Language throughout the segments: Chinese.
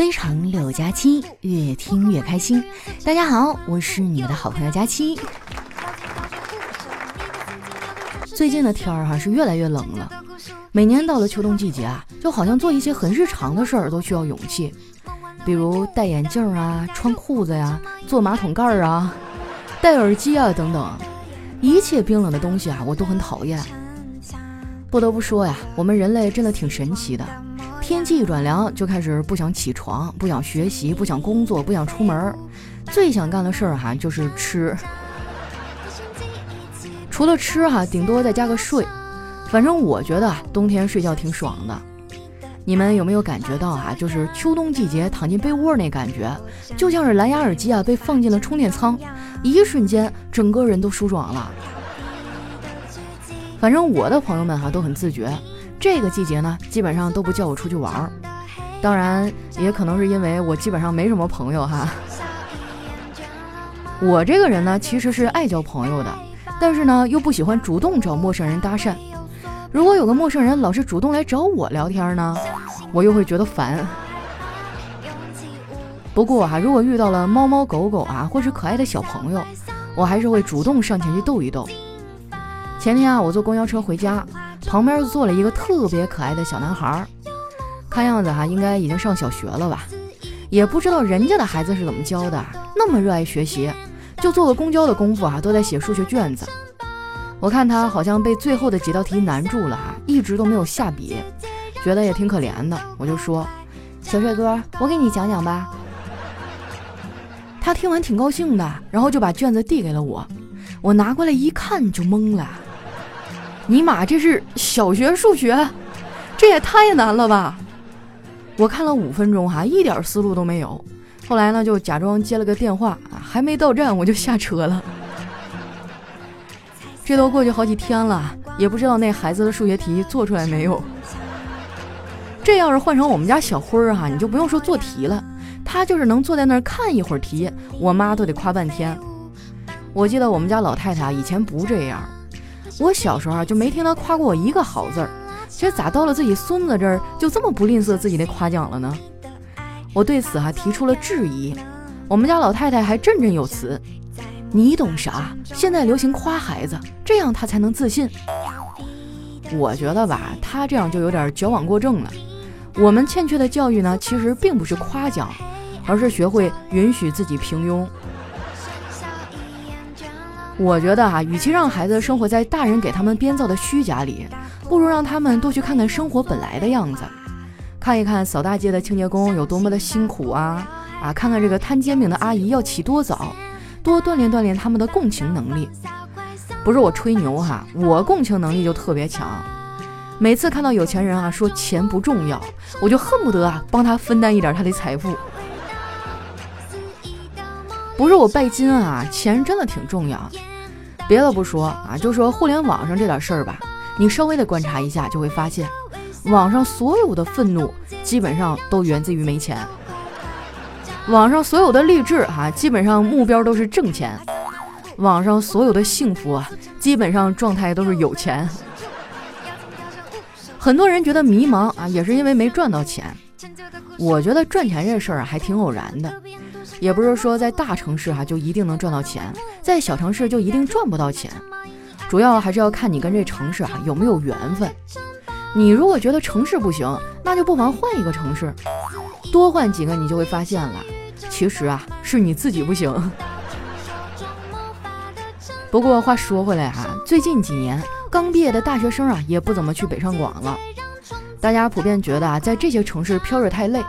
非常六加七，越听越开心。大家好，我是你们的好朋友佳期。最近的天儿哈是越来越冷了，每年到了秋冬季节啊，就好像做一些很日常的事儿都需要勇气，比如戴眼镜啊、穿裤子呀、坐马桶盖儿啊、戴耳机啊等等，一切冰冷的东西啊，我都很讨厌。不得不说呀，我们人类真的挺神奇的。天气一转凉，就开始不想起床，不想学习，不想工作，不想出门。最想干的事儿哈，就是吃。除了吃哈，顶多再加个睡。反正我觉得冬天睡觉挺爽的。你们有没有感觉到啊？就是秋冬季节躺进被窝那感觉，就像是蓝牙耳机啊被放进了充电仓，一瞬间整个人都舒爽了。反正我的朋友们哈都很自觉，这个季节呢基本上都不叫我出去玩儿。当然也可能是因为我基本上没什么朋友哈。我这个人呢其实是爱交朋友的，但是呢又不喜欢主动找陌生人搭讪。如果有个陌生人老是主动来找我聊天呢，我又会觉得烦。不过啊，如果遇到了猫猫狗狗啊，或是可爱的小朋友，我还是会主动上前去逗一逗。前天啊，我坐公交车回家，旁边坐了一个特别可爱的小男孩，看样子哈，应该已经上小学了吧？也不知道人家的孩子是怎么教的，那么热爱学习，就坐个公交的功夫啊，都在写数学卷子。我看他好像被最后的几道题难住了哈，一直都没有下笔，觉得也挺可怜的。我就说：“小帅哥，我给你讲讲吧。”他听完挺高兴的，然后就把卷子递给了我。我拿过来一看就懵了。尼玛，这是小学数学，这也太难了吧！我看了五分钟哈，一点思路都没有。后来呢，就假装接了个电话啊，还没到站我就下车了。这都过去好几天了，也不知道那孩子的数学题做出来没有。这要是换成我们家小辉儿哈，你就不用说做题了，他就是能坐在那儿看一会儿题，我妈都得夸半天。我记得我们家老太太啊，以前不这样。我小时候啊，就没听他夸过我一个好字儿，这咋到了自己孙子这儿就这么不吝啬自己的夸奖了呢？我对此还提出了质疑。我们家老太太还振振有词：“你懂啥？现在流行夸孩子，这样他才能自信。”我觉得吧，他这样就有点矫枉过正了。我们欠缺的教育呢，其实并不是夸奖，而是学会允许自己平庸。我觉得哈，与其让孩子生活在大人给他们编造的虚假里，不如让他们多去看看生活本来的样子，看一看扫大街的清洁工有多么的辛苦啊啊！看看这个摊煎饼的阿姨要起多早，多锻炼锻炼他们的共情能力。不是我吹牛哈，我共情能力就特别强。每次看到有钱人啊说钱不重要，我就恨不得啊帮他分担一点他的财富。不是我拜金啊，钱真的挺重要。别的不说啊，就说互联网上这点事儿吧，你稍微的观察一下，就会发现，网上所有的愤怒基本上都源自于没钱。网上所有的励志哈，基本上目标都是挣钱。网上所有的幸福啊，基本上状态都是有钱。很多人觉得迷茫啊，也是因为没赚到钱。我觉得赚钱这事儿还挺偶然的。也不是说在大城市哈就一定能赚到钱，在小城市就一定赚不到钱，主要还是要看你跟这城市啊有没有缘分。你如果觉得城市不行，那就不妨换一个城市，多换几个你就会发现了，其实啊是你自己不行。不过话说回来哈，最近几年刚毕业的大学生啊也不怎么去北上广了，大家普遍觉得啊在这些城市飘着太累。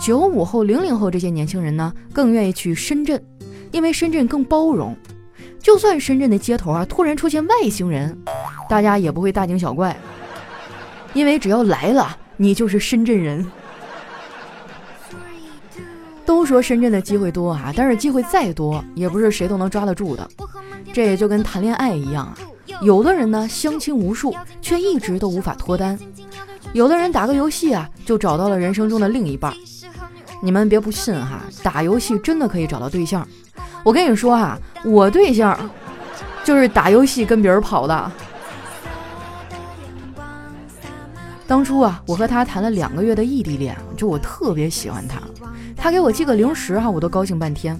九五后、零零后这些年轻人呢，更愿意去深圳，因为深圳更包容。就算深圳的街头啊突然出现外星人，大家也不会大惊小怪，因为只要来了，你就是深圳人。都说深圳的机会多啊，但是机会再多，也不是谁都能抓得住的。这也就跟谈恋爱一样啊，有的人呢相亲无数，却一直都无法脱单；有的人打个游戏啊，就找到了人生中的另一半。你们别不信哈，打游戏真的可以找到对象。我跟你说哈，我对象就是打游戏跟别人跑的。当初啊，我和他谈了两个月的异地恋，就我特别喜欢他，他给我寄个零食哈，我都高兴半天。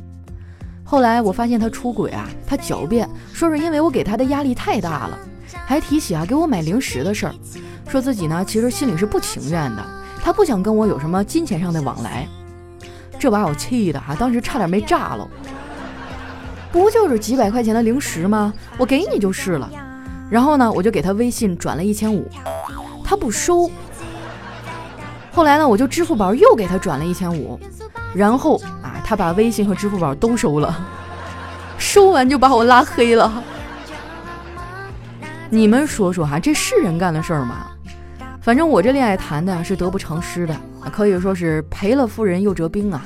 后来我发现他出轨啊，他狡辩说是因为我给他的压力太大了，还提起啊给我买零食的事儿，说自己呢其实心里是不情愿的，他不想跟我有什么金钱上的往来。这把我气的哈，当时差点没炸了。不就是几百块钱的零食吗？我给你就是了。然后呢，我就给他微信转了一千五，他不收。后来呢，我就支付宝又给他转了一千五，然后啊，他把微信和支付宝都收了，收完就把我拉黑了。你们说说哈，这是人干的事儿吗？反正我这恋爱谈的是得不偿失的，可以说是赔了夫人又折兵啊。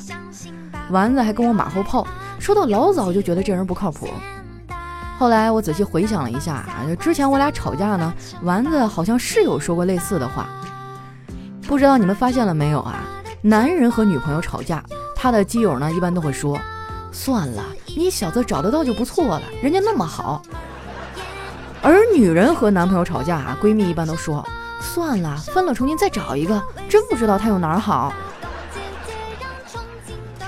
丸子还跟我马后炮，说到老早就觉得这人不靠谱。后来我仔细回想了一下啊，之前我俩吵架呢，丸子好像是有说过类似的话。不知道你们发现了没有啊？男人和女朋友吵架，他的基友呢一般都会说：“算了，你小子找得到就不错了，人家那么好。”而女人和男朋友吵架啊，闺蜜一般都说。算了，分了重新再找一个，真不知道他有哪儿好。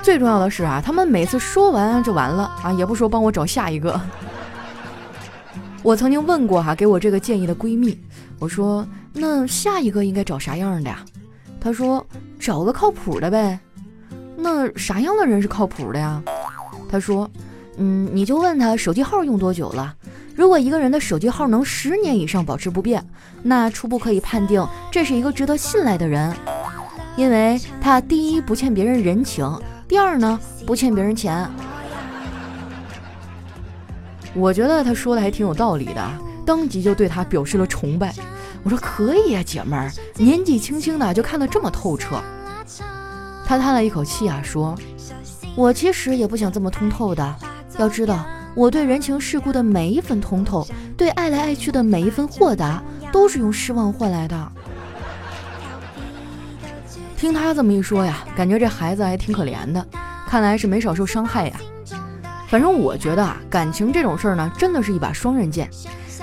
最重要的是啊，他们每次说完就完了啊，也不说帮我找下一个。我曾经问过哈，给我这个建议的闺蜜，我说那下一个应该找啥样的呀？她说找个靠谱的呗。那啥样的人是靠谱的呀？她说，嗯，你就问他手机号用多久了。如果一个人的手机号能十年以上保持不变，那初步可以判定这是一个值得信赖的人，因为他第一不欠别人人情，第二呢不欠别人钱。我觉得他说的还挺有道理的，当即就对他表示了崇拜。我说可以呀，姐们儿，年纪轻轻的就看得这么透彻。他叹了一口气啊，说：“我其实也不想这么通透的，要知道。”我对人情世故的每一分通透，对爱来爱去的每一分豁达，都是用失望换来的。听他这么一说呀，感觉这孩子还挺可怜的，看来是没少受伤害呀。反正我觉得啊，感情这种事儿呢，真的是一把双刃剑。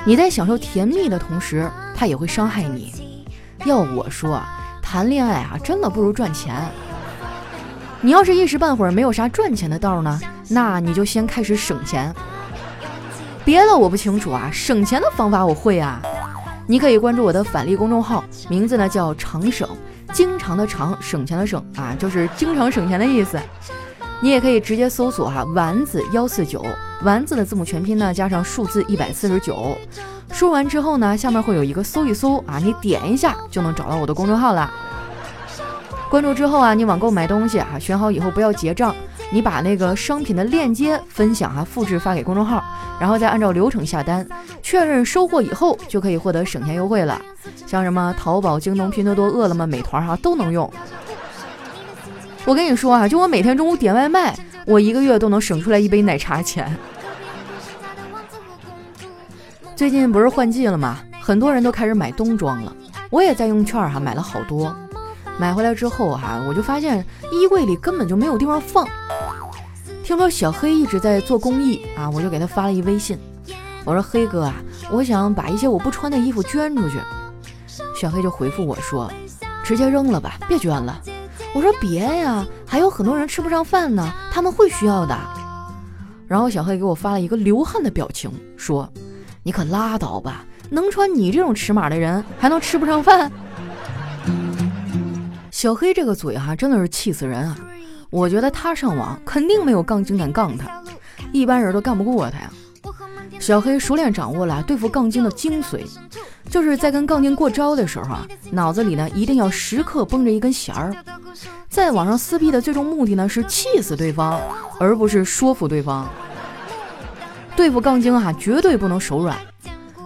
你在享受甜蜜的同时，他也会伤害你。要我说，谈恋爱啊，真的不如赚钱。你要是一时半会儿没有啥赚钱的道呢？那你就先开始省钱，别的我不清楚啊，省钱的方法我会啊。你可以关注我的返利公众号，名字呢叫常省，经常的常，省钱的省啊，就是经常省钱的意思。你也可以直接搜索哈丸子幺四九，丸子的字母全拼呢加上数字一百四十九，输完之后呢，下面会有一个搜一搜啊，你点一下就能找到我的公众号了。关注之后啊，你网购买东西啊，选好以后不要结账。你把那个商品的链接分享啊，复制发给公众号，然后再按照流程下单，确认收货以后就可以获得省钱优惠了。像什么淘宝、京东、拼多多、饿了么、美团哈都能用。我跟你说啊，就我每天中午点外卖，我一个月都能省出来一杯奶茶钱。最近不是换季了吗？很多人都开始买冬装了，我也在用券哈买了好多。买回来之后哈，我就发现衣柜里根本就没有地方放。听说小黑一直在做公益啊，我就给他发了一微信，我说黑哥啊，我想把一些我不穿的衣服捐出去。小黑就回复我说，直接扔了吧，别捐了。我说别呀，还有很多人吃不上饭呢，他们会需要的。然后小黑给我发了一个流汗的表情，说你可拉倒吧，能穿你这种尺码的人还能吃不上饭？小黑这个嘴哈，真的是气死人啊！我觉得他上网肯定没有杠精敢杠他，一般人都干不过他呀。小黑熟练掌握了对付杠精的精髓，就是在跟杠精过招的时候啊，脑子里呢一定要时刻绷着一根弦儿。在网上撕逼的最终目的呢是气死对方，而不是说服对方。对付杠精哈，绝对不能手软。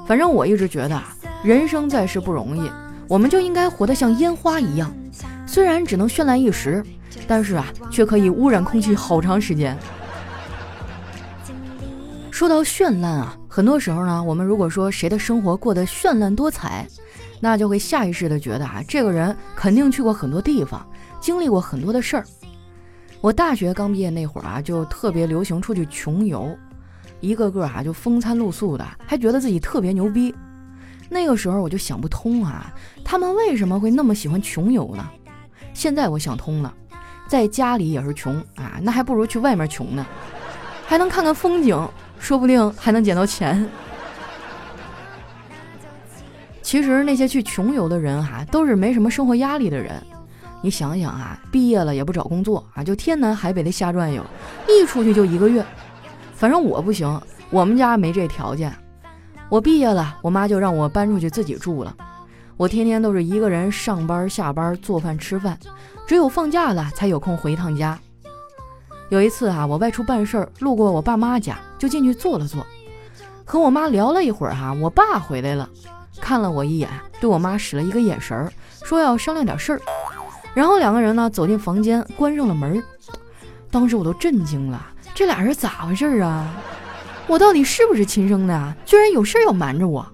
反正我一直觉得啊，人生在世不容易，我们就应该活得像烟花一样。虽然只能绚烂一时，但是啊，却可以污染空气好长时间。说到绚烂啊，很多时候呢，我们如果说谁的生活过得绚烂多彩，那就会下意识的觉得啊，这个人肯定去过很多地方，经历过很多的事儿。我大学刚毕业那会儿啊，就特别流行出去穷游，一个个啊就风餐露宿的，还觉得自己特别牛逼。那个时候我就想不通啊，他们为什么会那么喜欢穷游呢？现在我想通了，在家里也是穷啊，那还不如去外面穷呢，还能看看风景，说不定还能捡到钱。其实那些去穷游的人哈，都是没什么生活压力的人。你想想啊，毕业了也不找工作啊，就天南海北的瞎转悠，一出去就一个月。反正我不行，我们家没这条件。我毕业了，我妈就让我搬出去自己住了。我天天都是一个人上班、下班、做饭、吃饭，只有放假了才有空回一趟家。有一次啊，我外出办事儿，路过我爸妈家，就进去坐了坐，和我妈聊了一会儿哈，我爸回来了，看了我一眼，对我妈使了一个眼神儿，说要商量点事儿。然后两个人呢走进房间，关上了门。当时我都震惊了，这俩人咋回事儿啊？我到底是不是亲生的啊？居然有事要瞒着我。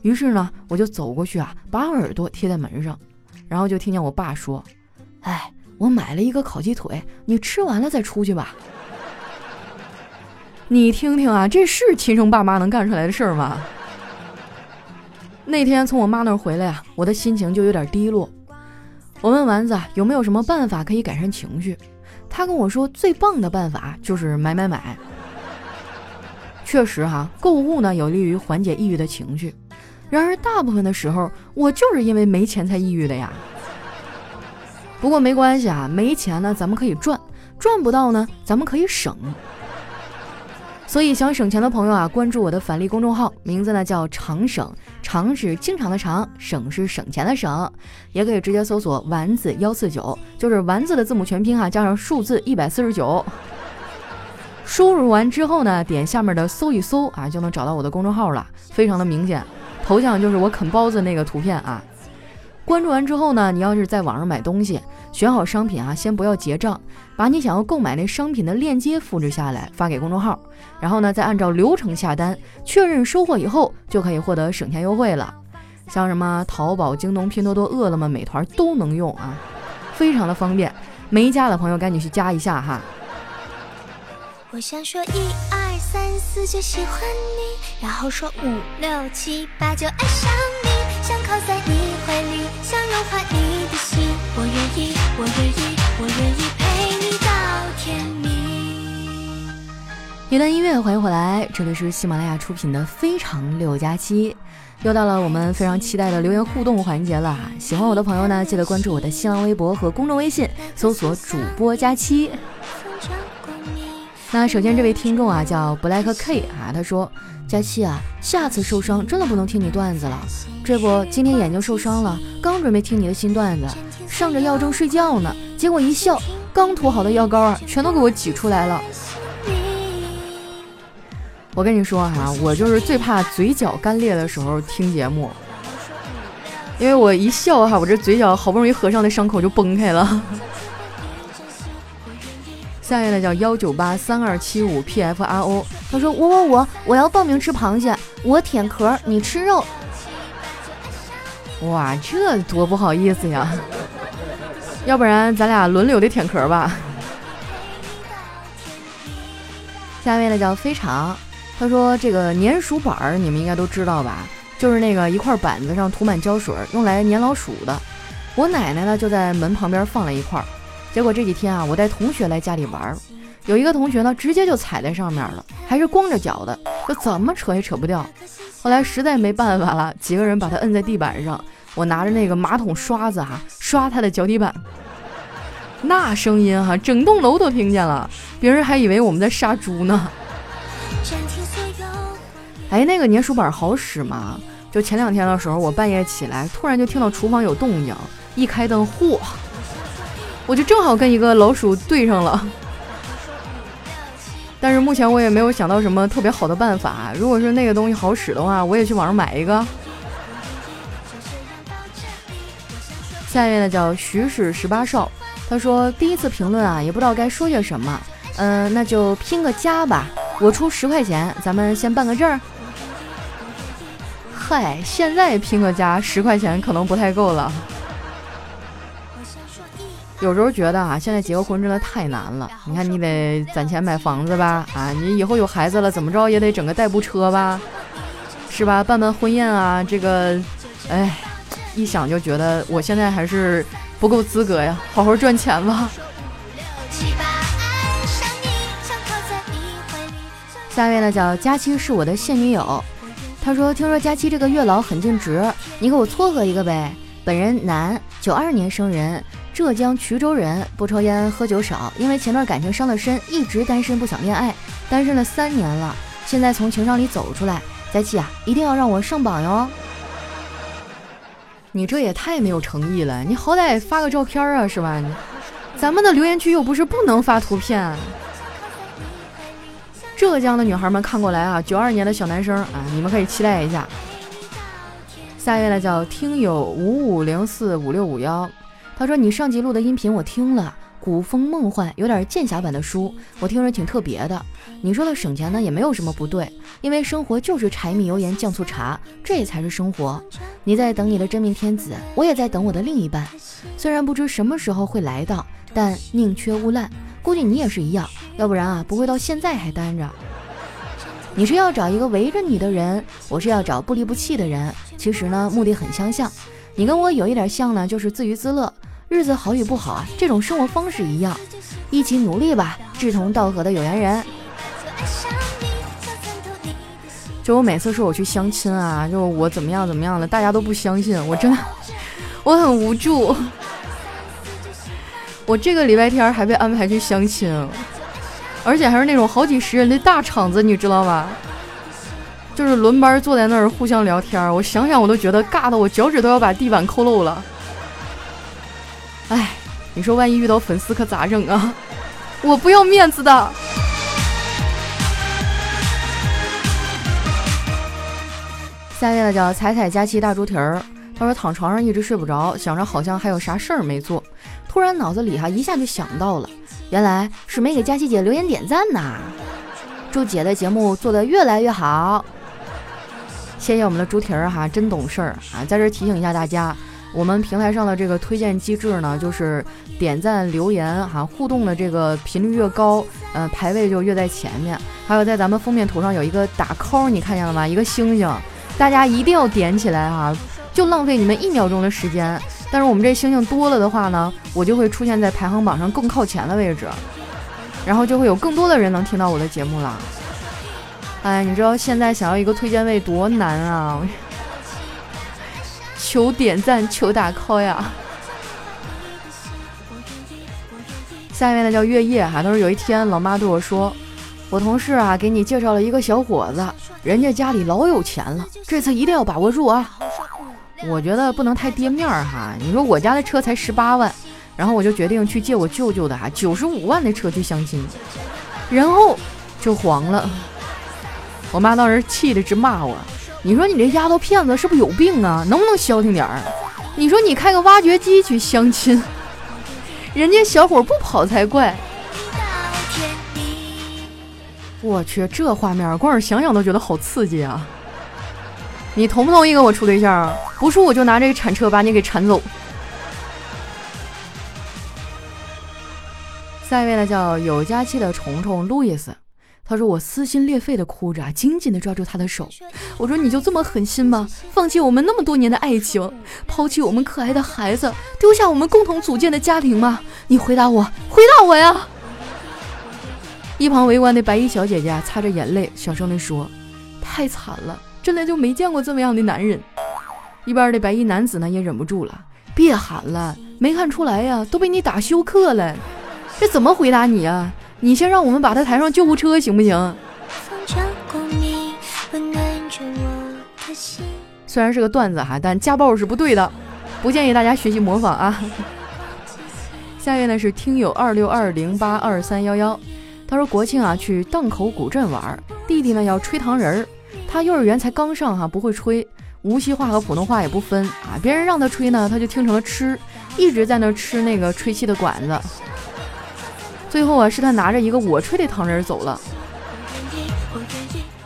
于是呢，我就走过去啊，把耳朵贴在门上，然后就听见我爸说：“哎，我买了一个烤鸡腿，你吃完了再出去吧。”你听听啊，这是亲生爸妈能干出来的事儿吗？那天从我妈那儿回来啊，我的心情就有点低落。我问丸子有没有什么办法可以改善情绪，他跟我说最棒的办法就是买买买。确实哈，购物呢有利于缓解抑郁的情绪。然而大部分的时候，我就是因为没钱才抑郁的呀。不过没关系啊，没钱呢咱们可以赚，赚不到呢咱们可以省。所以想省钱的朋友啊，关注我的返利公众号，名字呢叫常省，常是经常的常，省是省钱的省。也可以直接搜索丸子幺四九，就是丸子的字母全拼哈，加上数字一百四十九。输入完之后呢，点下面的搜一搜啊，就能找到我的公众号了，非常的明显，头像就是我啃包子那个图片啊。关注完之后呢，你要是在网上买东西，选好商品啊，先不要结账，把你想要购买那商品的链接复制下来发给公众号，然后呢再按照流程下单，确认收货以后就可以获得省钱优惠了。像什么淘宝、京东、拼多多、饿了么、美团都能用啊，非常的方便。没加的朋友赶紧去加一下哈。我想说一二三四就喜欢你，然后说五六七八就爱上，靠在你怀里，想融化你的心。我愿意，我愿意，我愿意陪你到天明。一段音乐，欢迎回来，这里是喜马拉雅出品的《非常六加七》，又到了我们非常期待的留言互动环节了。喜欢我的朋友呢，记得关注我的新浪微博和公众微信，搜索主播佳期。那首先这位听众啊叫 Black K 啊，他说：佳期啊，下次受伤真的不能听你段子了。这不，今天眼睛受伤了，刚准备听你的新段子，上着药正睡觉呢，结果一笑，刚涂好的药膏啊，全都给我挤出来了。我跟你说哈，我就是最怕嘴角干裂的时候听节目，因为我一笑哈，我这嘴角好不容易合上的伤口就崩开了。下面呢叫幺九八三二七五 P F R O，他说我我我我要报名吃螃蟹，我舔壳，你吃肉。哇，这多不好意思呀！要不然咱俩轮流的舔壳吧。下面呢叫非常，他说这个粘鼠板儿你们应该都知道吧？就是那个一块板子上涂满胶水，用来粘老鼠的。我奶奶呢就在门旁边放了一块。结果这几天啊，我带同学来家里玩，有一个同学呢，直接就踩在上面了，还是光着脚的，就怎么扯也扯不掉。后来实在没办法了，几个人把他摁在地板上，我拿着那个马桶刷子哈，刷他的脚底板，那声音哈，整栋楼都听见了，别人还以为我们在杀猪呢。哎，那个粘鼠板好使吗？就前两天的时候，我半夜起来，突然就听到厨房有动静，一开灯，嚯！我就正好跟一个老鼠对上了，但是目前我也没有想到什么特别好的办法。如果说那个东西好使的话，我也去网上买一个。下一位呢叫徐氏十八少，他说第一次评论啊，也不知道该说些什么。嗯，那就拼个加吧，我出十块钱，咱们先办个证。嗨，现在拼个加十块钱可能不太够了。有时候觉得啊，现在结个婚真的太难了。你看，你得攒钱买房子吧，啊，你以后有孩子了，怎么着也得整个代步车吧。是吧？办办婚宴啊，这个，哎，一想就觉得我现在还是不够资格呀，好好赚钱吧。下一位呢叫佳期，是我的现女友。他说：“听说佳期这个月老很尽职，你给我撮合一个呗。本人男，九二年生人，浙江衢州人，不抽烟，喝酒少。因为前段感情伤了身，一直单身，不想恋爱，单身了三年了。现在从情伤里走出来，佳琪啊，一定要让我上榜哟。你这也太没有诚意了，你好歹发个照片啊，是吧？咱们的留言区又不是不能发图片。”浙江的女孩们看过来啊，九二年的小男生啊，你们可以期待一下。下一位呢叫听友五五零四五六五幺，他说你上集录的音频我听了，古风梦幻，有点剑侠版的书，我听着挺特别的。你说的省钱呢也没有什么不对，因为生活就是柴米油盐酱醋茶，这才是生活。你在等你的真命天子，我也在等我的另一半，虽然不知什么时候会来到，但宁缺毋滥。估计你也是一样，要不然啊不会到现在还单着。你是要找一个围着你的人，我是要找不离不弃的人。其实呢，目的很相像。你跟我有一点像呢，就是自娱自乐，日子好与不好啊，这种生活方式一样。一起努力吧，志同道合的有缘人。就我每次说我去相亲啊，就我怎么样怎么样了，大家都不相信，我真的 我很无助。我这个礼拜天还被安排去相亲，而且还是那种好几十人的大场子，你知道吧？就是轮班坐在那儿互相聊天，我想想我都觉得尬的，我脚趾都要把地板抠漏了。哎，你说万一遇到粉丝可咋整啊？我不要面子的。下面的叫彩彩佳期大猪蹄儿，他说躺床上一直睡不着，想着好像还有啥事儿没做。突然脑子里哈一下就想到了，原来是没给佳琪姐留言点赞呐！祝姐的节目做得越来越好，谢谢我们的猪蹄儿哈，真懂事儿啊！在这提醒一下大家，我们平台上的这个推荐机制呢，就是点赞留言哈，互动的这个频率越高，呃，排位就越在前面。还有在咱们封面图上有一个打勾你看见了吗？一个星星，大家一定要点起来哈，就浪费你们一秒钟的时间。但是我们这星星多了的话呢，我就会出现在排行榜上更靠前的位置，然后就会有更多的人能听到我的节目了。哎，你知道现在想要一个推荐位多难啊！求点赞，求打 call 呀！下一位呢叫月夜哈，他说有一天老妈对我说，我同事啊给你介绍了一个小伙子，人家家里老有钱了，这次一定要把握住啊！我觉得不能太跌面儿哈。你说我家的车才十八万，然后我就决定去借我舅舅的哈九十五万的车去相亲，然后就黄了。我妈当时气得直骂我：“你说你这丫头片子是不是有病啊？能不能消停点儿？你说你开个挖掘机去相亲，人家小伙不跑才怪。”我去，这画面光是想想都觉得好刺激啊！你同不同意跟我处对象啊？不处我就拿这个铲车把你给铲走。下一位呢，叫有假期的虫虫路易斯，他说我撕心裂肺的哭着，紧紧的抓住他的手。我说你就这么狠心吗？放弃我们那么多年的爱情，抛弃我们可爱的孩子，丢下我们共同组建的家庭吗？你回答我，回答我呀！一旁围观的白衣小姐姐擦着眼泪，小声的说：“太惨了。”真的就没见过这么样的男人。一边的白衣男子呢也忍不住了，别喊了，没看出来呀，都被你打休克了。这怎么回答你啊？你先让我们把他抬上救护车行不行？虽然是个段子哈，但家暴是不对的，不建议大家学习模仿啊。下面呢是听友二六二零八二三幺幺，他说国庆啊去荡口古镇玩，弟弟呢要吹糖人儿。他幼儿园才刚上哈，不会吹，无锡话和普通话也不分啊。别人让他吹呢，他就听成了吃，一直在那吃那个吹气的管子。最后啊，是他拿着一个我吹的糖人走了。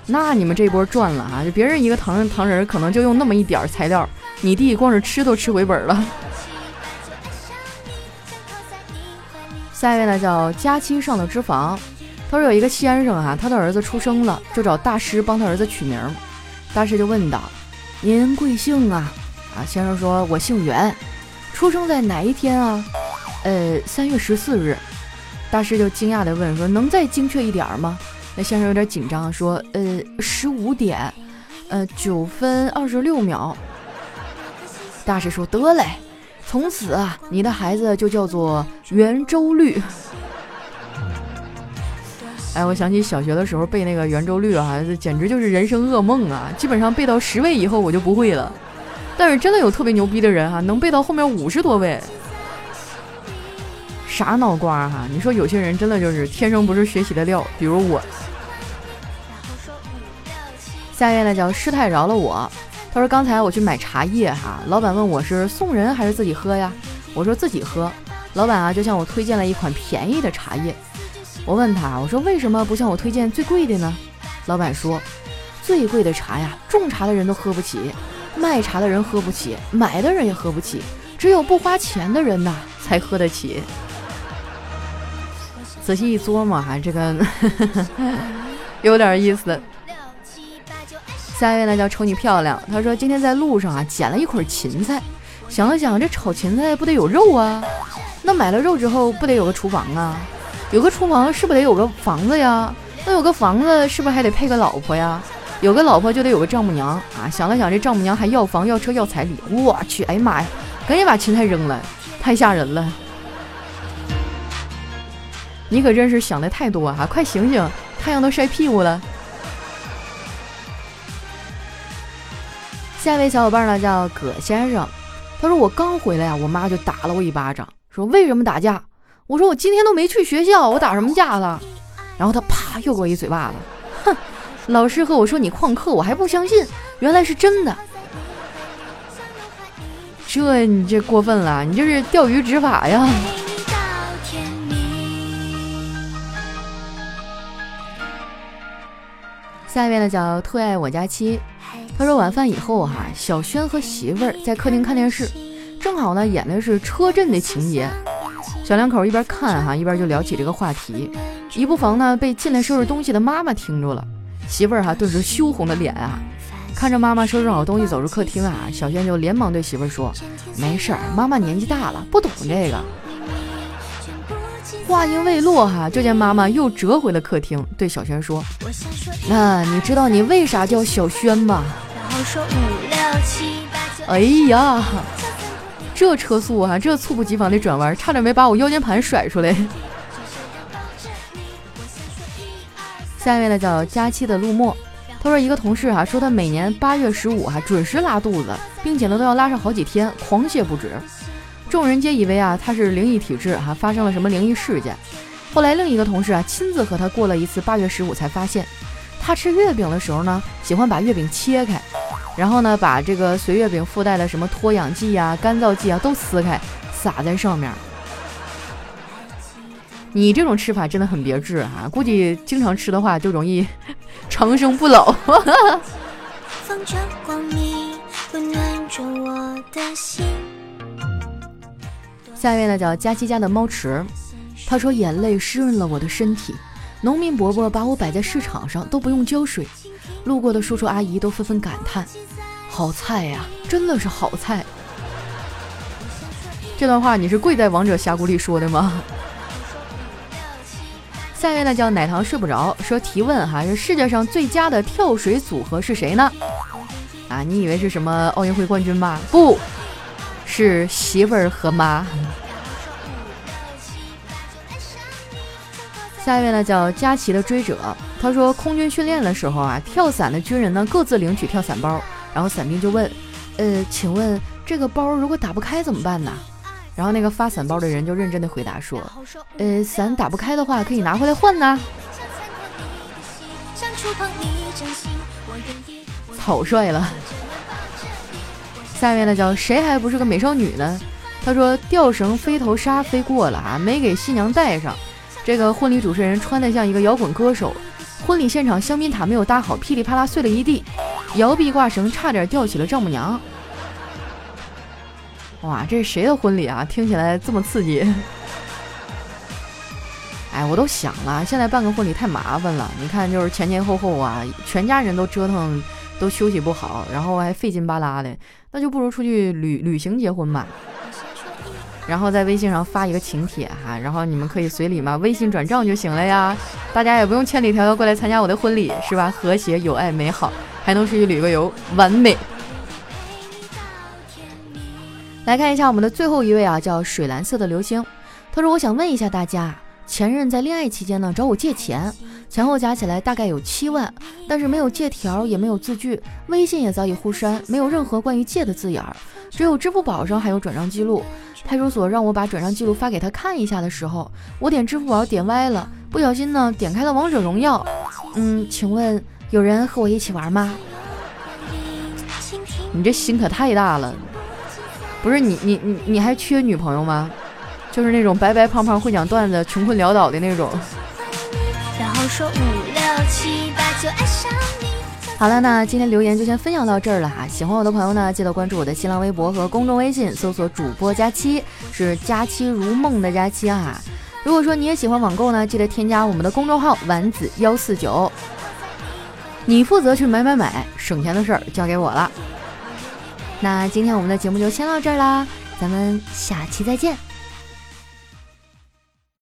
那你们这波赚了啊！就别人一个糖糖人可能就用那么一点材料，你弟光是吃都吃回本了。下一位呢，叫佳期上的脂肪。他说有一个先生啊，他的儿子出生了，就找大师帮他儿子取名。大师就问道：“您贵姓啊？”啊，先生说：“我姓袁，出生在哪一天啊？”呃，三月十四日。大师就惊讶地问说：“能再精确一点吗？”那先生有点紧张，说：“呃，十五点，呃，九分二十六秒。”大师说：“得嘞，从此啊，你的孩子就叫做圆周率。”哎，我想起小学的时候背那个圆周率啊，简直就是人生噩梦啊！基本上背到十位以后我就不会了。但是真的有特别牛逼的人哈，能背到后面五十多位。啥脑瓜哈？你说有些人真的就是天生不是学习的料，比如我。下一位呢叫师太饶了我，他说刚才我去买茶叶哈，老板问我是送人还是自己喝呀？我说自己喝。老板啊就向我推荐了一款便宜的茶叶。我问他，我说为什么不向我推荐最贵的呢？老板说，最贵的茶呀，种茶的人都喝不起，卖茶的人喝不起，买的人也喝不起，只有不花钱的人呐才喝得起。仔细一琢磨哈，这个 有点意思。下一位呢叫瞅你漂亮，他说今天在路上啊捡了一捆芹菜，想了想这炒芹菜不得有肉啊，那买了肉之后不得有个厨房啊？有个厨房是不是得有个房子呀？那有个房子是不是还得配个老婆呀？有个老婆就得有个丈母娘啊！想了想，这丈母娘还要房要车要彩礼，我去！哎呀妈呀，赶紧把芹菜扔了，太吓人了！你可真是想的太多啊！快醒醒，太阳都晒屁股了。下一位小伙伴呢叫葛先生，他说我刚回来啊，我妈就打了我一巴掌，说为什么打架？我说我今天都没去学校，我打什么架了？然后他啪又给我一嘴巴子，哼！老师和我说你旷课，我还不相信，原来是真的。这你这过分了，你这是钓鱼执法呀！下面呢叫特爱我家妻，他说晚饭以后哈，小轩和媳妇儿在客厅看电视，正好呢演的是车震的情节。小两口一边看哈，一边就聊起这个话题，一不妨呢被进来收拾东西的妈妈听住了。媳妇儿哈顿时羞红了脸啊，看着妈妈收拾好东西走出客厅啊，小轩就连忙对媳妇儿说：“没事儿，妈妈年纪大了，不懂这个。”话音未落哈，就见妈妈又折回了客厅，对小轩说：“那你知道你为啥叫小轩吗？”哎呀！这车速啊，这猝不及防的转弯，差点没把我腰间盘甩出来。下一位呢叫佳期的陆墨，他说一个同事啊，说他每年八月十五哈准时拉肚子，并且呢都要拉上好几天，狂泻不止。众人皆以为啊他是灵异体质哈，发生了什么灵异事件。后来另一个同事啊亲自和他过了一次八月十五，才发现他吃月饼的时候呢，喜欢把月饼切开。然后呢，把这个随月饼附带的什么脱氧剂啊、干燥剂啊都撕开，撒在上面。你这种吃法真的很别致哈，估计经常吃的话就容易 长生不老。风着光明，温暖着我的心下一位呢叫佳琪家的猫池，他说眼泪湿润了我的身体，农民伯伯把我摆在市场上都不用浇水。路过的叔叔阿姨都纷纷感叹：“好菜呀，真的是好菜。”这段话你是跪在王者峡谷里说的吗？下一位呢叫奶糖睡不着，说提问哈，是世界上最佳的跳水组合是谁呢？啊，你以为是什么奥运会冠军吗？不是媳妇儿和妈。下一位呢叫佳琪的追者，他说空军训练的时候啊，跳伞的军人呢各自领取跳伞包，然后伞兵就问，呃，请问这个包如果打不开怎么办呢？然后那个发伞包的人就认真的回答说，呃，伞打不开的话可以拿回来换呢。草率了。下面呢叫谁还不是个美少女呢？他说吊绳飞头纱飞过了啊，没给新娘带上。这个婚礼主持人穿的像一个摇滚歌手，婚礼现场香槟塔没有搭好，噼里啪啦碎了一地，摇臂挂绳差点吊起了丈母娘。哇，这是谁的婚礼啊？听起来这么刺激。哎，我都想了，现在办个婚礼太麻烦了。你看，就是前前后后啊，全家人都折腾，都休息不好，然后还费劲巴拉的，那就不如出去旅旅行结婚吧。然后在微信上发一个请帖哈，然后你们可以随礼嘛，微信转账就行了呀。大家也不用千里迢迢过来参加我的婚礼，是吧？和谐、有爱、美好，还能出去旅个游，完美。来看一下我们的最后一位啊，叫水蓝色的流星。他说：“我想问一下大家，前任在恋爱期间呢找我借钱，前后加起来大概有七万，但是没有借条，也没有字据，微信也早已互删，没有任何关于借的字眼儿，只有支付宝上还有转账记录。”派出所让我把转账记录发给他看一下的时候，我点支付宝点歪了，不小心呢点开了王者荣耀。嗯，请问有人和我一起玩吗？你这心可太大了，不是你你你你还缺女朋友吗？就是那种白白胖胖会讲段子、穷困潦倒的那种。然后说五六七八九爱上你。好了，那今天留言就先分享到这儿了哈。喜欢我的朋友呢，记得关注我的新浪微博和公众微信，搜索主播佳期，是佳期如梦的佳期啊。如果说你也喜欢网购呢，记得添加我们的公众号丸子幺四九，你负责去买买买，省钱的事儿交给我了。那今天我们的节目就先到这儿啦，咱们下期再见。